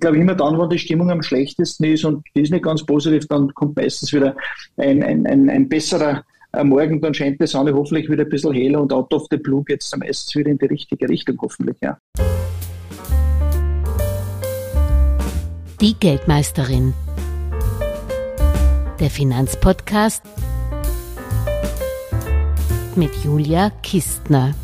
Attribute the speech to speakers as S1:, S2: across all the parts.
S1: glaube, immer dann, wenn die Stimmung am schlechtesten ist und die ist nicht ganz positiv, dann kommt meistens wieder ein, ein, ein, ein besserer äh, Morgen, dann scheint die Sonne hoffentlich wieder ein bisschen heller und out of the blue geht es meistens wieder in die richtige Richtung, hoffentlich, ja.
S2: Die Geldmeisterin. Der Finanzpodcast mit Julia Kistner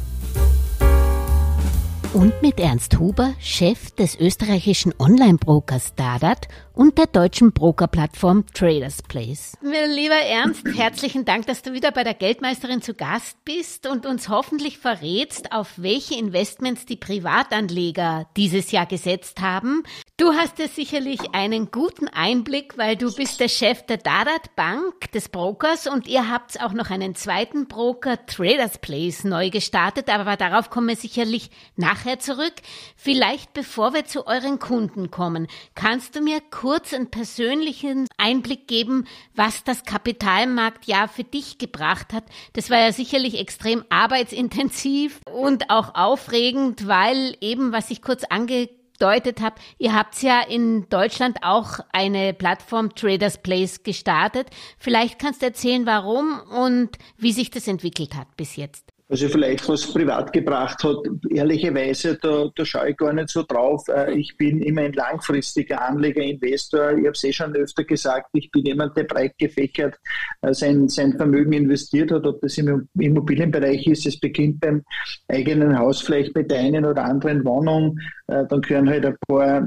S2: und mit Ernst Huber, Chef des österreichischen Online-Brokers Dadat und der deutschen Brokerplattform Traders Place. Lieber Ernst, herzlichen Dank, dass du wieder bei der Geldmeisterin zu Gast bist und uns hoffentlich verrätst, auf welche Investments die Privatanleger dieses Jahr gesetzt haben. Du hast ja sicherlich einen guten Einblick, weil du bist der Chef der Dadat Bank, des Brokers, und ihr habt auch noch einen zweiten Broker, Traders Place, neu gestartet, aber darauf kommen wir sicherlich nachher zurück. Vielleicht bevor wir zu euren Kunden kommen, kannst du mir kurz kurz einen persönlichen Einblick geben, was das Kapitalmarktjahr für dich gebracht hat. Das war ja sicherlich extrem arbeitsintensiv und auch aufregend, weil eben, was ich kurz angedeutet habe, ihr habt ja in Deutschland auch eine Plattform Traders Place gestartet. Vielleicht kannst du erzählen, warum und wie sich das entwickelt hat bis jetzt.
S1: Also vielleicht was privat gebracht hat, ehrlicherweise, da, da schaue ich gar nicht so drauf. Äh, ich bin immer ein langfristiger Anleger, Investor. Ich habe es eh schon öfter gesagt, ich bin jemand, der breit gefächert äh, sein, sein Vermögen investiert hat, ob das im Immobilienbereich ist. Es beginnt beim eigenen Haus, vielleicht mit der einen oder anderen Wohnung. Äh, dann gehören halt ein paar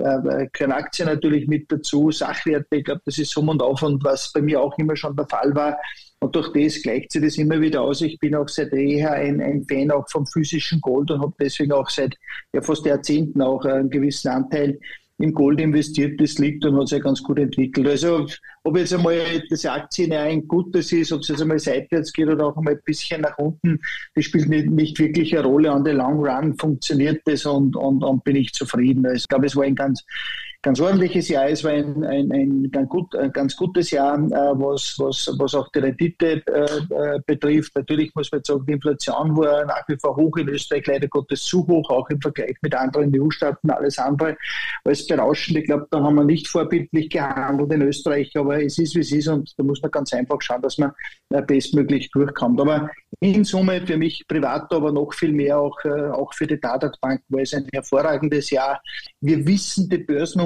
S1: gehören Aktien natürlich mit dazu, Sachwerte. Ich glaube, das ist um und auf und was bei mir auch immer schon der Fall war und durch das gleicht sich das immer wieder aus. Ich bin auch seit jeher ein, ein Fan auch vom physischen Gold und habe deswegen auch seit ja, fast Jahrzehnten auch einen gewissen Anteil im Gold investiert, das liegt und hat sich ganz gut entwickelt. Also ob jetzt einmal das Aktien ein gutes ist, ob es jetzt einmal seitwärts geht oder auch einmal ein bisschen nach unten, das spielt nicht, nicht wirklich eine Rolle. An der Long Run funktioniert das und, und, und bin ich zufrieden. Also ich glaube, es war ein ganz ganz ordentliches Jahr. Es war ein, ein, ein, ganz, gut, ein ganz gutes Jahr, äh, was, was, was auch die Rendite äh, äh, betrifft. Natürlich muss man sagen, die Inflation war nach wie vor hoch in Österreich, leider Gottes zu hoch, auch im Vergleich mit anderen EU-Staaten, alles andere als berauschend. Ich glaube, da haben wir nicht vorbildlich gehandelt in Österreich, aber es ist, wie es ist und da muss man ganz einfach schauen, dass man äh, bestmöglich durchkommt. Aber in Summe für mich privat, aber noch viel mehr auch, äh, auch für die Dadat Bank war es ein hervorragendes Jahr. Wir wissen, die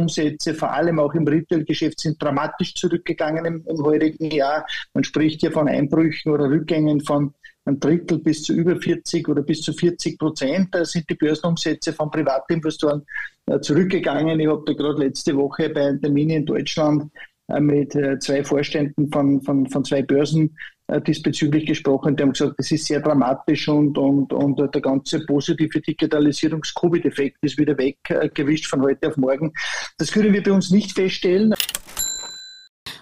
S1: Börsenumsätze, vor allem auch im Retail-Geschäft, sind dramatisch zurückgegangen im, im heurigen Jahr. Man spricht hier von Einbrüchen oder Rückgängen von ein Drittel bis zu über 40 oder bis zu 40 Prozent. Da sind die Börsenumsätze von Privatinvestoren äh, zurückgegangen. Ich habe da gerade letzte Woche bei einem Termin in Deutschland mit äh, zwei Vorständen von, von, von zwei Börsen äh, diesbezüglich gesprochen. Die haben gesagt, das ist sehr dramatisch und, und, und der ganze positive Digitalisierungs-Covid-Effekt ist wieder weggewischt von heute auf morgen. Das können wir bei uns nicht feststellen.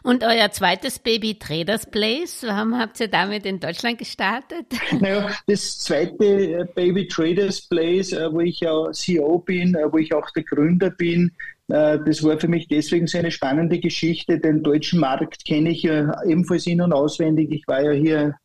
S2: Und euer zweites Baby Traders Place, warum habt ihr damit in Deutschland gestartet?
S1: Naja, das zweite Baby Traders Place, wo ich ja CEO bin, wo ich auch der Gründer bin, äh, das war für mich deswegen so eine spannende Geschichte. Den deutschen Markt kenne ich ja ebenfalls in- und auswendig. Ich war ja hier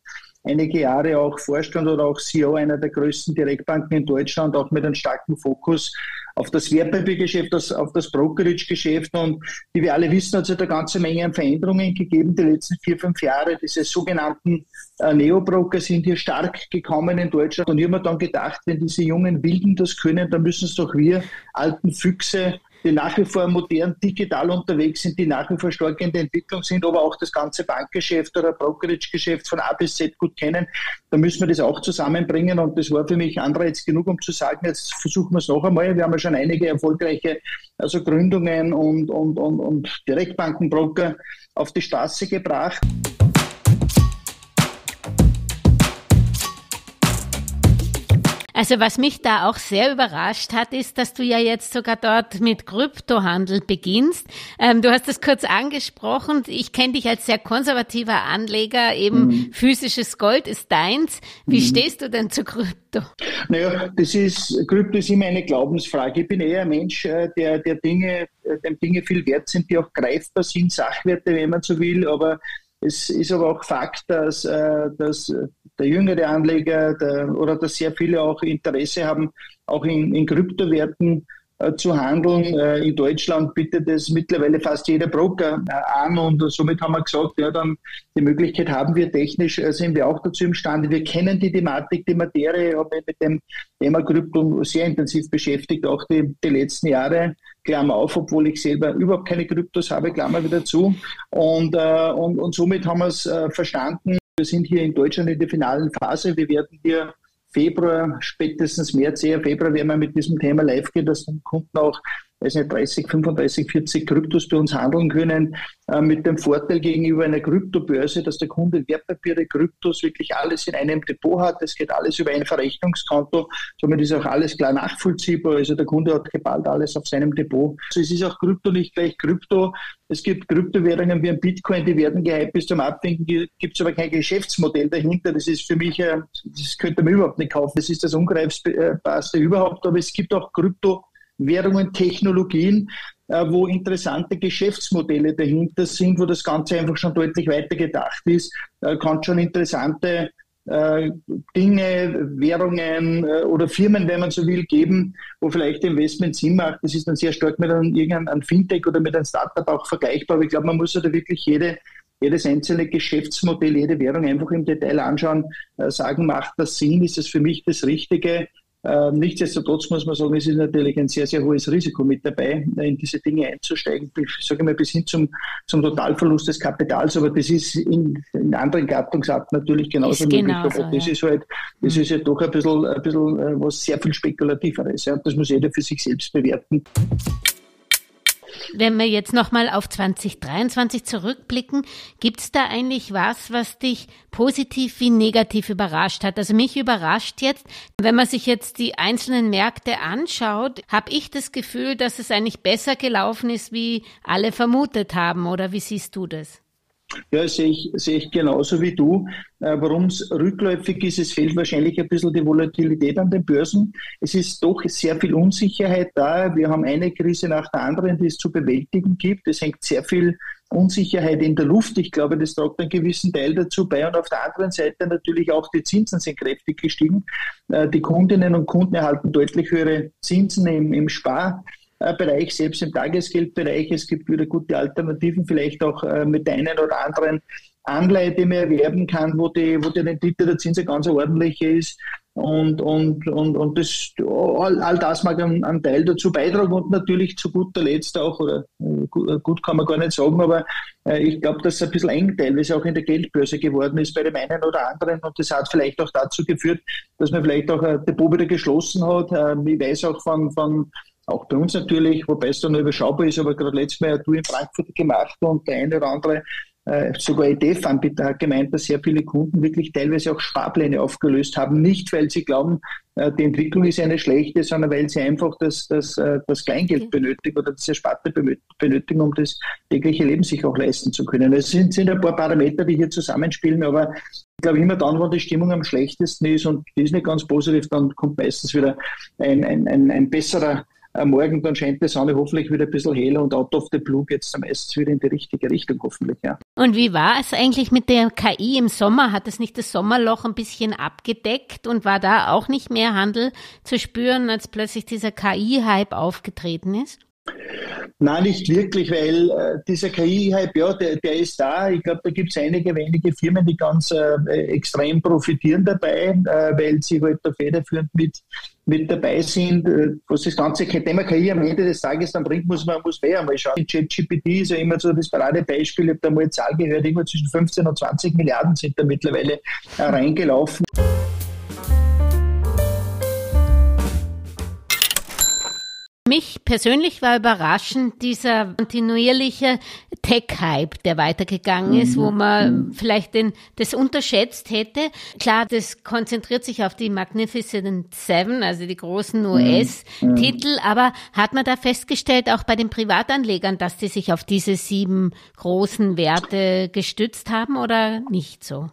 S1: einige Jahre auch Vorstand oder auch CEO einer der größten Direktbanken in Deutschland, auch mit einem starken Fokus auf das Wertpapiergeschäft, auf das Brokerage-Geschäft. Und wie wir alle wissen, hat es ja eine ganze Menge an Veränderungen gegeben die letzten vier, fünf Jahre. Diese sogenannten äh, Neobroker sind hier stark gekommen in Deutschland. Und ich habe mir dann gedacht, wenn diese jungen Wilden das können, dann müssen es doch wir alten Füchse die nach wie vor modern digital unterwegs sind, die nach wie vor stark in der Entwicklung sind, aber auch das ganze Bankgeschäft oder Brokerage-Geschäft von A bis Z gut kennen. Da müssen wir das auch zusammenbringen und das war für mich Anreiz genug, um zu sagen, jetzt versuchen wir es noch einmal. Wir haben ja schon einige erfolgreiche also Gründungen und, und, und, und Direktbankenbroker auf die Straße gebracht.
S2: Also was mich da auch sehr überrascht hat, ist, dass du ja jetzt sogar dort mit Kryptohandel beginnst. Ähm, du hast es kurz angesprochen. Ich kenne dich als sehr konservativer Anleger. Eben mhm. physisches Gold ist deins. Wie mhm. stehst du denn zu Krypto?
S1: Naja, das ist, Krypto ist immer eine Glaubensfrage. Ich bin eher ein Mensch, äh, der, der Dinge, äh, dem Dinge viel wert sind, die auch greifbar sind, Sachwerte, wenn man so will, aber es ist aber auch Fakt, dass, äh, dass der jüngere Anleger der, oder dass sehr viele auch Interesse haben, auch in, in Kryptowerten äh, zu handeln. Äh, in Deutschland bietet es mittlerweile fast jeder Broker an und somit haben wir gesagt, ja, dann die Möglichkeit haben wir technisch, sind wir auch dazu imstande. Wir kennen die Thematik, die Materie, habe mich mit dem Thema Krypto sehr intensiv beschäftigt, auch die, die letzten Jahre. Klammer auf, obwohl ich selber überhaupt keine Kryptos habe, Klammer wieder zu. Und, äh, und, und somit haben wir es äh, verstanden. Wir sind hier in Deutschland in der finalen Phase. Wir werden hier Februar, spätestens März, eher Februar werden wir mit diesem Thema live gehen, dass dann Kunden auch weiß nicht, 30, 35, 40 Kryptos bei uns handeln können, äh, mit dem Vorteil gegenüber einer Kryptobörse, dass der Kunde Wertpapiere, Kryptos wirklich alles in einem Depot hat. Das geht alles über ein Verrechnungskonto. Somit ist auch alles klar nachvollziehbar. Also der Kunde hat geballt alles auf seinem Depot. Also es ist auch Krypto nicht gleich Krypto. Es gibt Kryptowährungen wie ein Bitcoin, die werden gehypt bis zum Abwinken, gibt es aber kein Geschäftsmodell dahinter. Das ist für mich, äh, das könnte man überhaupt nicht kaufen. Das ist das Ungreifbarste überhaupt. Aber es gibt auch Krypto Währungen, Technologien, äh, wo interessante Geschäftsmodelle dahinter sind, wo das Ganze einfach schon deutlich weiter gedacht ist, äh, kann schon interessante äh, Dinge, Währungen oder Firmen, wenn man so will, geben, wo vielleicht Investment Sinn macht. Das ist dann sehr stark mit einem, irgendeinem Fintech oder mit einem Startup auch vergleichbar. Aber ich glaube, man muss da wirklich jede, jedes einzelne Geschäftsmodell, jede Währung einfach im Detail anschauen, sagen, macht das Sinn, ist das für mich das Richtige? Ähm, nichtsdestotrotz muss man sagen, es ist natürlich ein sehr, sehr hohes Risiko mit dabei, in diese Dinge einzusteigen. Ich sage mal bis hin zum, zum Totalverlust des Kapitals, aber das ist in, in anderen Gattungsarten natürlich genauso ist möglich. Genauso, aber das ja. ist halt, das mhm. ist ja doch ein bisschen, ein bisschen äh, was sehr viel spekulativeres. Ja. Das muss jeder für sich selbst bewerten.
S2: Wenn wir jetzt nochmal auf 2023 zurückblicken, gibt es da eigentlich was, was dich positiv wie negativ überrascht hat? Also mich überrascht jetzt, wenn man sich jetzt die einzelnen Märkte anschaut, habe ich das Gefühl, dass es eigentlich besser gelaufen ist, wie alle vermutet haben. Oder wie siehst du das?
S1: Ja, sehe ich, sehe ich genauso wie du. Äh, Warum es rückläufig ist, es fehlt wahrscheinlich ein bisschen die Volatilität an den Börsen. Es ist doch sehr viel Unsicherheit da. Wir haben eine Krise nach der anderen, die es zu bewältigen gibt. Es hängt sehr viel Unsicherheit in der Luft. Ich glaube, das tragt einen gewissen Teil dazu bei. Und auf der anderen Seite natürlich auch die Zinsen sind kräftig gestiegen. Äh, die Kundinnen und Kunden erhalten deutlich höhere Zinsen im, im Spar. Bereich, selbst im Tagesgeldbereich. Es gibt wieder gute Alternativen, vielleicht auch äh, mit der einen oder anderen Anleihe, die man erwerben kann, wo die, wo die Rendite der Zinsen ganz ordentliche ist. Und, und, und, und das, all, all das mag einen, einen Teil dazu beitragen und natürlich zu guter Letzt auch, oder äh, gut kann man gar nicht sagen, aber äh, ich glaube, dass es ein bisschen eng teilweise auch in der Geldbörse geworden ist bei dem einen oder anderen und das hat vielleicht auch dazu geführt, dass man vielleicht auch ein Depot wieder geschlossen hat. Ich weiß auch von, von auch bei uns natürlich, wobei es dann überschaubar ist, aber gerade letztes Mal du in Frankfurt gemacht und der eine oder andere, äh, sogar ETF-Anbieter hat gemeint, dass sehr viele Kunden wirklich teilweise auch Sparpläne aufgelöst haben. Nicht, weil sie glauben, äh, die Entwicklung ist eine schlechte, sondern weil sie einfach das, das, äh, das Kleingeld okay. benötigen oder das Ersparte benötigen, um das tägliche Leben sich auch leisten zu können. Es sind, sind ein paar Parameter, die hier zusammenspielen, aber ich glaube, immer dann, wenn die Stimmung am schlechtesten ist und die ist nicht ganz positiv, dann kommt meistens wieder ein, ein, ein, ein besserer morgen dann scheint die Sonne hoffentlich wieder ein bisschen heller und out of the blue geht es meistens wieder in die richtige Richtung, hoffentlich, ja.
S2: Und wie war es eigentlich mit der KI im Sommer? Hat es nicht das Sommerloch ein bisschen abgedeckt und war da auch nicht mehr Handel zu spüren, als plötzlich dieser KI-Hype aufgetreten ist?
S1: Nein, nicht wirklich, weil äh, dieser KI-Hype, ja, der, der ist da. Ich glaube, da gibt es einige wenige Firmen, die ganz äh, extrem profitieren dabei, äh, weil sie halt da federführend mit, mit dabei sind. Äh, was das ganze Thema KI am Ende des Tages dann bringt, muss man muss wer einmal schauen. ChatGPT ist ja immer so das Paradebeispiel. Ich habe da mal eine Zahl gehört, irgendwo zwischen 15 und 20 Milliarden sind da mittlerweile äh, reingelaufen.
S2: Mich persönlich war überraschend dieser kontinuierliche Tech-Hype, der weitergegangen ist, wo mhm. man mhm. vielleicht den, das unterschätzt hätte. Klar, das konzentriert sich auf die Magnificent Seven, also die großen mhm. US-Titel, aber hat man da festgestellt, auch bei den Privatanlegern, dass die sich auf diese sieben großen Werte gestützt haben oder nicht so?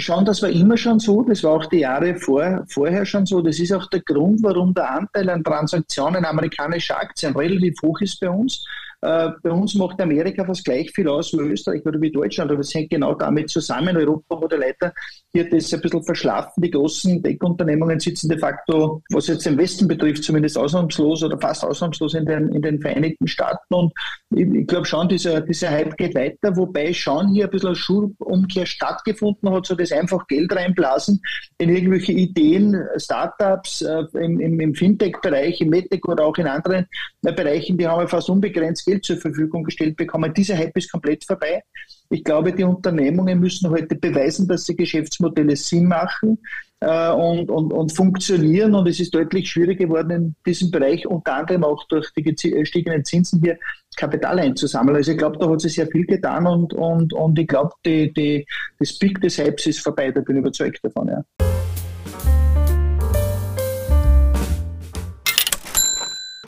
S1: Schauen, das war immer schon so, das war auch die Jahre vor, vorher schon so. Das ist auch der Grund, warum der Anteil an Transaktionen amerikanischer Aktien relativ hoch ist bei uns, äh, bei uns macht Amerika fast gleich viel aus wie Österreich oder wie Deutschland, aber es hängt genau damit zusammen. Europa hat leider hier das ein bisschen verschlafen. Die großen Tech-Unternehmungen sitzen de facto, was jetzt den Westen betrifft, zumindest ausnahmslos oder fast ausnahmslos in den, in den Vereinigten Staaten. Und ich, ich glaube schon, dieser, dieser Hype geht weiter, wobei schon hier ein bisschen Schulumkehr stattgefunden hat, so das einfach Geld reinblasen in irgendwelche Ideen, Startups äh, im, im, im Fintech-Bereich, im MedTech oder auch in anderen äh, Bereichen, die haben fast unbegrenzt Geld zur Verfügung gestellt bekommen. Dieser Hype ist komplett vorbei. Ich glaube, die Unternehmungen müssen heute beweisen, dass sie Geschäftsmodelle Sinn machen äh, und, und, und funktionieren. Und es ist deutlich schwieriger geworden, in diesem Bereich unter anderem auch durch die gestiegenen Zinsen hier Kapital einzusammeln. Also ich glaube, da hat sich sehr viel getan und, und, und ich glaube, die, die, das Peak des Hypes ist vorbei. Da bin ich überzeugt davon. Ja.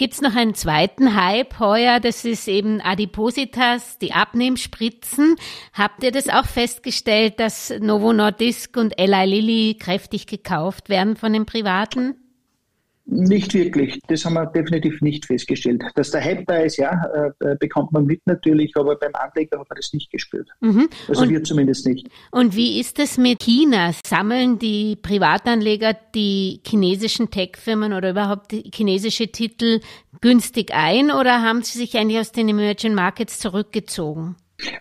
S2: Gibt es noch einen zweiten Hype heuer? Das ist eben Adipositas, die Abnehmspritzen. Habt ihr das auch festgestellt, dass Novo Nordisk und Eli Lilly kräftig gekauft werden von den Privaten?
S1: Nicht wirklich. Das haben wir definitiv nicht festgestellt. Dass der Hype da ist, ja, äh, bekommt man mit natürlich, aber beim Anleger hat man das nicht gespürt. Mhm. Also und, wir zumindest nicht.
S2: Und wie ist es mit China? Sammeln die Privatanleger die chinesischen Tech-Firmen oder überhaupt chinesische Titel günstig ein oder haben sie sich eigentlich aus den Emerging Markets zurückgezogen?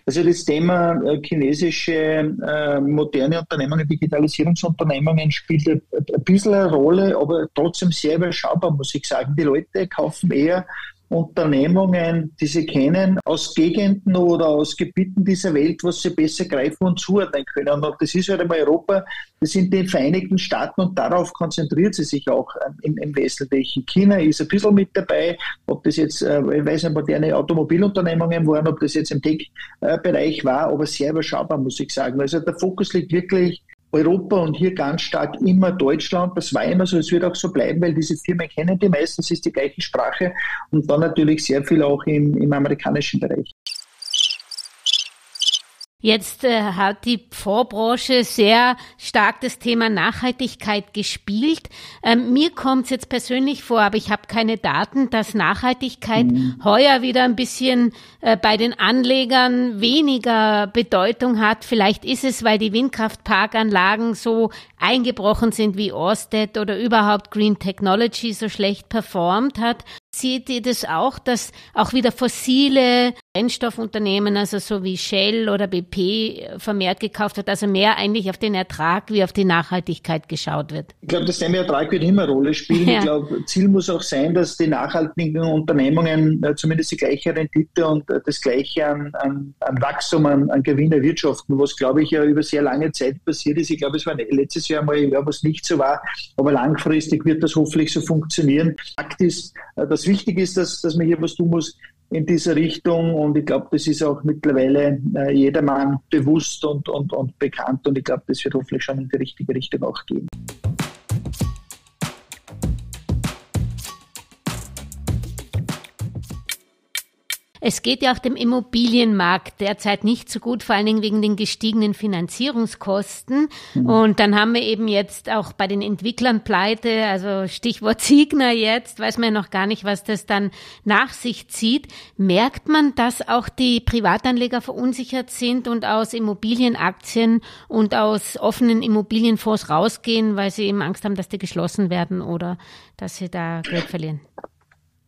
S1: Also das Thema äh, chinesische äh, moderne Unternehmungen, Digitalisierungsunternehmungen spielt ein, ein bisschen eine Rolle, aber trotzdem sehr überschaubar, muss ich sagen. Die Leute kaufen eher Unternehmungen, die sie kennen, aus Gegenden oder aus Gebieten dieser Welt, was sie besser greifen und zuordnen können. Und das ist halt einmal Europa, das sind die Vereinigten Staaten und darauf konzentriert sie sich auch ähm, im, im Wesentlichen. China ist ein bisschen mit dabei, ob das jetzt, äh, ich weiß nicht, moderne Automobilunternehmungen waren, ob das jetzt im Tech-Bereich war, aber sehr überschaubar, muss ich sagen. Also der Fokus liegt wirklich Europa und hier ganz stark immer Deutschland. Das war immer so, es wird auch so bleiben, weil diese Firmen kennen die meistens, ist die gleiche Sprache und dann natürlich sehr viel auch im, im amerikanischen Bereich.
S2: Jetzt äh, hat die Vorbranche sehr stark das Thema Nachhaltigkeit gespielt. Ähm, mir kommt es jetzt persönlich vor, aber ich habe keine Daten, dass Nachhaltigkeit mhm. heuer wieder ein bisschen äh, bei den Anlegern weniger Bedeutung hat. Vielleicht ist es, weil die Windkraftparkanlagen so eingebrochen sind wie Orsted oder überhaupt Green Technology so schlecht performt hat. Seht ihr das auch, dass auch wieder fossile Brennstoffunternehmen, also so wie Shell oder BP, vermehrt gekauft wird, also mehr eigentlich auf den Ertrag wie auf die Nachhaltigkeit geschaut wird?
S1: Ich glaube, das Thema Ertrag wird immer eine Rolle spielen. Ja. Ich glaube, Ziel muss auch sein, dass die nachhaltigen Unternehmungen äh, zumindest die gleiche Rendite und äh, das gleiche an, an, an Wachstum, an, an Gewinn erwirtschaften, was, glaube ich, ja über sehr lange Zeit passiert ist. Ich glaube, es war letztes Jahr mal Jahr, was nicht so war, aber langfristig wird das hoffentlich so funktionieren. Fakt ist, äh, dass wichtig ist, dass, dass man hier was tun muss in dieser Richtung und ich glaube, das ist auch mittlerweile äh, jedermann bewusst und, und, und bekannt und ich glaube, das wird hoffentlich schon in die richtige Richtung auch gehen.
S2: Es geht ja auch dem Immobilienmarkt derzeit nicht so gut, vor allen Dingen wegen den gestiegenen Finanzierungskosten. Mhm. Und dann haben wir eben jetzt auch bei den Entwicklern Pleite, also Stichwort Signer jetzt, weiß man ja noch gar nicht, was das dann nach sich zieht. Merkt man, dass auch die Privatanleger verunsichert sind und aus Immobilienaktien und aus offenen Immobilienfonds rausgehen, weil sie eben Angst haben, dass die geschlossen werden oder dass sie da Geld verlieren?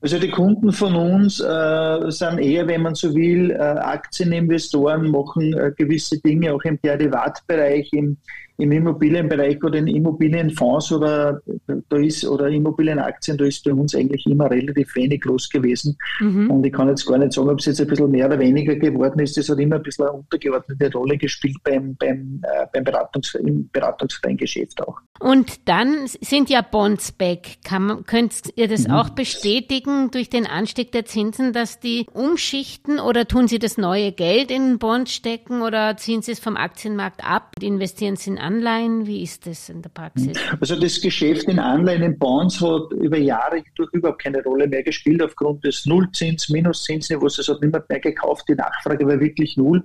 S1: Also die Kunden von uns äh, sind eher, wenn man so will, äh, Aktieninvestoren, machen äh, gewisse Dinge auch im Derivatbereich, im, im Immobilienbereich oder in Immobilienfonds oder da ist oder Immobilienaktien, da ist bei uns eigentlich immer relativ wenig los gewesen. Mhm. Und ich kann jetzt gar nicht sagen, ob es jetzt ein bisschen mehr oder weniger geworden ist. Das hat immer ein bisschen eine untergeordnete Rolle gespielt beim, beim, äh, beim Beratungs im beratungsfreien Geschäft auch.
S2: Und dann sind ja Bonds back. Kann, könnt ihr das mhm. auch bestätigen durch den Anstieg der Zinsen, dass die umschichten oder tun sie das neue Geld in Bonds stecken oder ziehen sie es vom Aktienmarkt ab und investieren es in Anleihen? Wie ist das in der Praxis?
S1: Also das Geschäft in Anleihen, in Bonds hat über Jahre durch überhaupt keine Rolle mehr gespielt aufgrund des Nullzins, Minuszinsniveaus. Es hat niemand mehr gekauft. Die Nachfrage war wirklich null.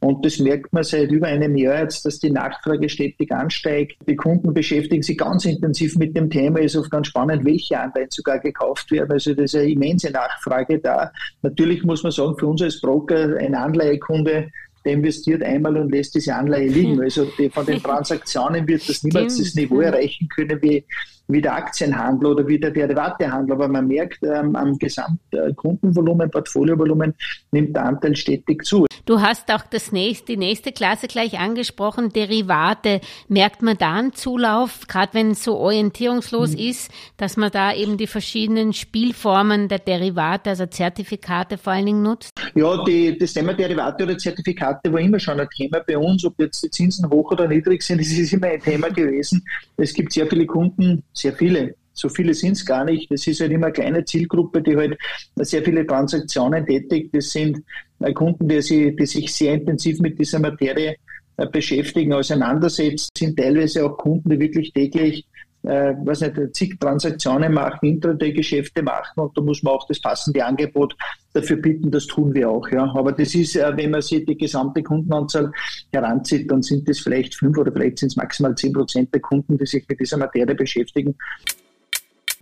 S1: Und das merkt man seit über einem Jahr jetzt, dass die Nachfrage stetig ansteigt. Die Kunden beschäftigen sich ganz intensiv mit dem Thema. Ist oft ganz spannend, welche Anleihen sogar gekauft werden. Also das ist eine immense Nachfrage da. Natürlich muss man sagen, für uns als Broker ein Anleihekunde der investiert einmal und lässt diese Anleihe liegen. Also die, von den Transaktionen wird das niemals das Niveau erreichen können wie, wie der Aktienhandel oder wie der Derivatehandel. Aber man merkt, ähm, am Gesamtkundenvolumen, Portfoliovolumen nimmt der Anteil stetig zu.
S2: Du hast auch das nächste, die nächste Klasse gleich angesprochen, Derivate. Merkt man da einen Zulauf, gerade wenn es so orientierungslos mhm. ist, dass man da eben die verschiedenen Spielformen der Derivate, also Zertifikate vor allen Dingen nutzt?
S1: Ja, die, das Thema Derivate oder Zertifikate war immer schon ein Thema bei uns. Ob jetzt die Zinsen hoch oder niedrig sind, das ist immer ein Thema gewesen. Es gibt sehr viele Kunden, sehr viele, so viele sind es gar nicht. Das ist halt immer eine kleine Zielgruppe, die halt sehr viele Transaktionen tätigt. Das sind äh, Kunden, die, sie, die sich sehr intensiv mit dieser Materie äh, beschäftigen, auseinandersetzen, sind teilweise auch Kunden, die wirklich täglich äh, was nicht, zig Transaktionen machen, Intraday-Geschäfte machen und da muss man auch das passende Angebot dafür bieten, das tun wir auch. Ja. Aber das ist, äh, wenn man sich die gesamte Kundenanzahl heranzieht, dann sind das vielleicht fünf oder vielleicht sind es maximal zehn Prozent der Kunden, die sich mit dieser Materie beschäftigen.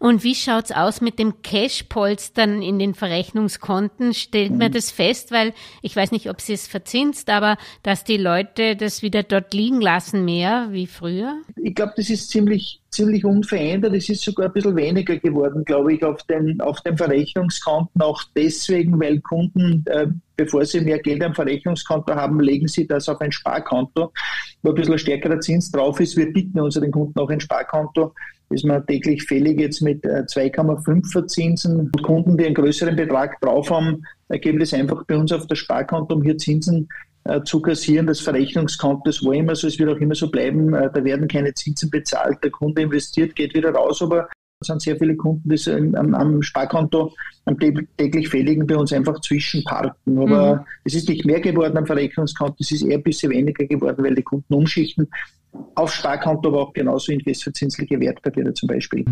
S2: Und wie schaut's aus mit dem Cash-Polstern in den Verrechnungskonten? Stellt man mhm. das fest, weil ich weiß nicht, ob sie es verzinst, aber dass die Leute das wieder dort liegen lassen mehr wie früher?
S1: Ich glaube, das ist ziemlich, ziemlich unverändert. Es ist sogar ein bisschen weniger geworden, glaube ich, auf den, auf den Verrechnungskonten. Auch deswegen, weil Kunden, äh, bevor sie mehr Geld am Verrechnungskonto haben, legen sie das auf ein Sparkonto, wo ein bisschen stärkerer Zins drauf ist. Wir bieten unseren Kunden auch ein Sparkonto ist man täglich fällig jetzt mit 2,5 äh, Verzinsen. Und Kunden, die einen größeren Betrag drauf haben, geben das einfach bei uns auf das Sparkonto, um hier Zinsen äh, zu kassieren. Das Verrechnungskonto, das war immer so, es wird auch immer so bleiben. Äh, da werden keine Zinsen bezahlt. Der Kunde investiert, geht wieder raus, aber es sind sehr viele Kunden, die am, am Sparkonto, am täglich Fälligen bei uns einfach zwischenparken. Aber mhm. es ist nicht mehr geworden am Verrechnungskonto, es ist eher ein bisschen weniger geworden, weil die Kunden umschichten auf Sparkonto, aber auch genauso in festverzinsliche Wertpapiere zum Beispiel.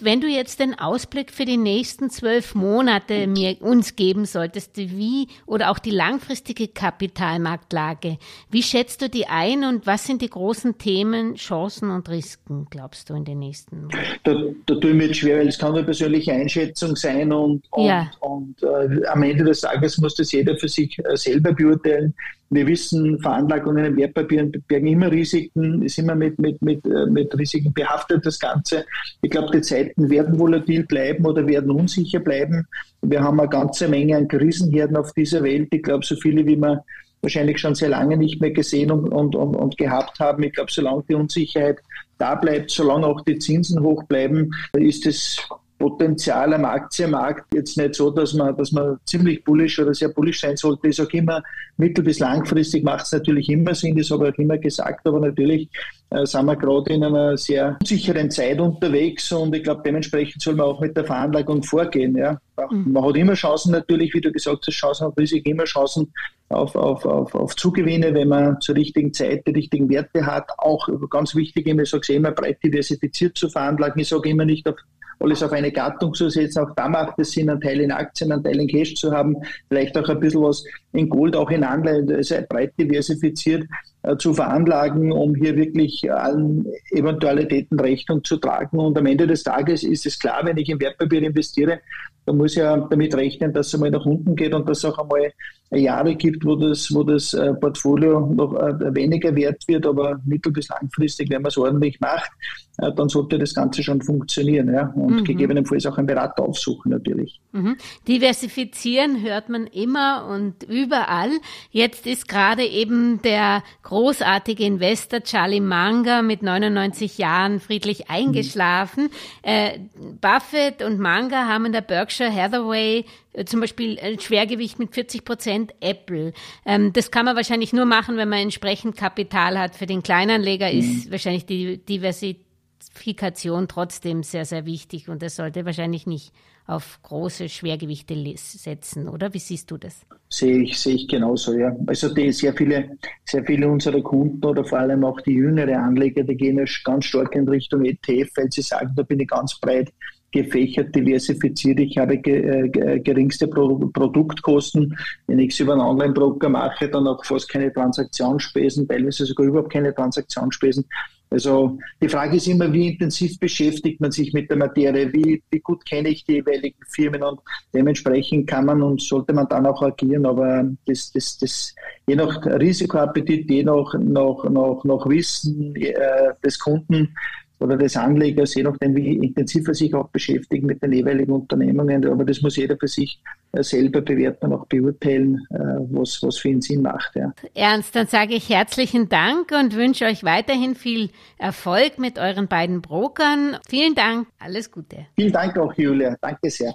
S2: Wenn du jetzt den Ausblick für die nächsten zwölf Monate mir uns geben solltest, wie oder auch die langfristige Kapitalmarktlage, wie schätzt du die ein und was sind die großen Themen, Chancen und Risiken, glaubst du, in den nächsten Monaten?
S1: Da, da tue ich mir jetzt schwer, weil es kann eine persönliche Einschätzung sein und, und, ja. und äh, am Ende des Tages muss das jeder für sich äh, selber beurteilen. Wir wissen, Veranlagungen in Wertpapieren bergen immer Risiken, ist immer mit, mit, mit, äh, mit Risiken behaftet, das Ganze. Ich glaube, die Zeiten werden volatil bleiben oder werden unsicher bleiben. Wir haben eine ganze Menge an Krisenherden auf dieser Welt. Ich glaube, so viele, wie wir wahrscheinlich schon sehr lange nicht mehr gesehen und, und, und, und gehabt haben. Ich glaube, solange die Unsicherheit da bleibt, solange auch die Zinsen hoch bleiben, ist es Potenzial am Aktienmarkt jetzt nicht so, dass man, dass man ziemlich bullisch oder sehr bullisch sein sollte. Ich sage immer, mittel- bis langfristig macht es natürlich immer Sinn, das habe ich auch immer gesagt, aber natürlich äh, sind wir gerade in einer sehr unsicheren Zeit unterwegs und ich glaube, dementsprechend soll man auch mit der Veranlagung vorgehen. Ja. Mhm. Man hat immer Chancen natürlich, wie du gesagt hast, Chancen auf Risiken, immer Chancen auf, auf, auf, auf Zugewinne, wenn man zur richtigen Zeit die richtigen Werte hat. Auch ganz wichtig, ich sage immer, breit diversifiziert zu veranlagen. Ich sage immer nicht auf alles auf eine Gattung zu setzen. Auch da macht es Sinn, einen Teil in Aktien, einen Teil in Cash zu haben, vielleicht auch ein bisschen was in Gold, auch in Anleihen, also breit diversifiziert äh, zu veranlagen, um hier wirklich allen Eventualitäten Rechnung zu tragen. Und am Ende des Tages ist es klar, wenn ich in Wertpapier investiere, dann muss ich ja damit rechnen, dass es einmal nach unten geht und dass auch einmal Jahre gibt, wo das, wo das äh, Portfolio noch äh, weniger wert wird, aber mittel- bis langfristig, wenn man es ordentlich macht, äh, dann sollte das Ganze schon funktionieren. Ja? Und mhm. gegebenenfalls auch einen Berater aufsuchen natürlich.
S2: Mhm. Diversifizieren hört man immer und überall. Jetzt ist gerade eben der großartige Investor Charlie Munger mit 99 Jahren friedlich eingeschlafen. Mhm. Äh, Buffett und Munger haben in der Berkshire Hathaway äh, zum Beispiel ein Schwergewicht mit 40 Prozent Apple. Ähm, das kann man wahrscheinlich nur machen, wenn man entsprechend Kapital hat. Für den Kleinanleger mhm. ist wahrscheinlich die Diversifikation trotzdem sehr, sehr wichtig und das sollte wahrscheinlich nicht auf große Schwergewichte setzen, oder? Wie siehst du das?
S1: Sehe ich, sehe ich genauso, ja. Also die sehr viele, sehr viele unserer Kunden oder vor allem auch die jüngere Anleger, die gehen ja ganz stark in Richtung ETF, weil sie sagen, da bin ich ganz breit gefächert, diversifiziert. Ich habe äh, geringste Produktkosten. Wenn ich es über einen Online-Broker mache, dann auch fast keine Transaktionsspesen, teilweise sogar überhaupt keine Transaktionsspesen. Also die Frage ist immer, wie intensiv beschäftigt man sich mit der Materie, wie, wie gut kenne ich die jeweiligen Firmen und dementsprechend kann man und sollte man dann auch agieren. Aber das, das, das je nach Risikoappetit, je nach, nach, nach, nach Wissen äh, des Kunden oder des Anlegers, je nachdem, wie intensiv er sich auch beschäftigt mit den jeweiligen Unternehmungen. Aber das muss jeder für sich äh, selber bewerten und auch beurteilen, äh, was, was für ihn Sinn macht. Ja.
S2: Ernst, dann sage ich herzlichen Dank und wünsche euch weiterhin viel Erfolg mit euren beiden Brokern. Vielen Dank, alles Gute.
S1: Vielen Dank auch, Julia. Danke sehr.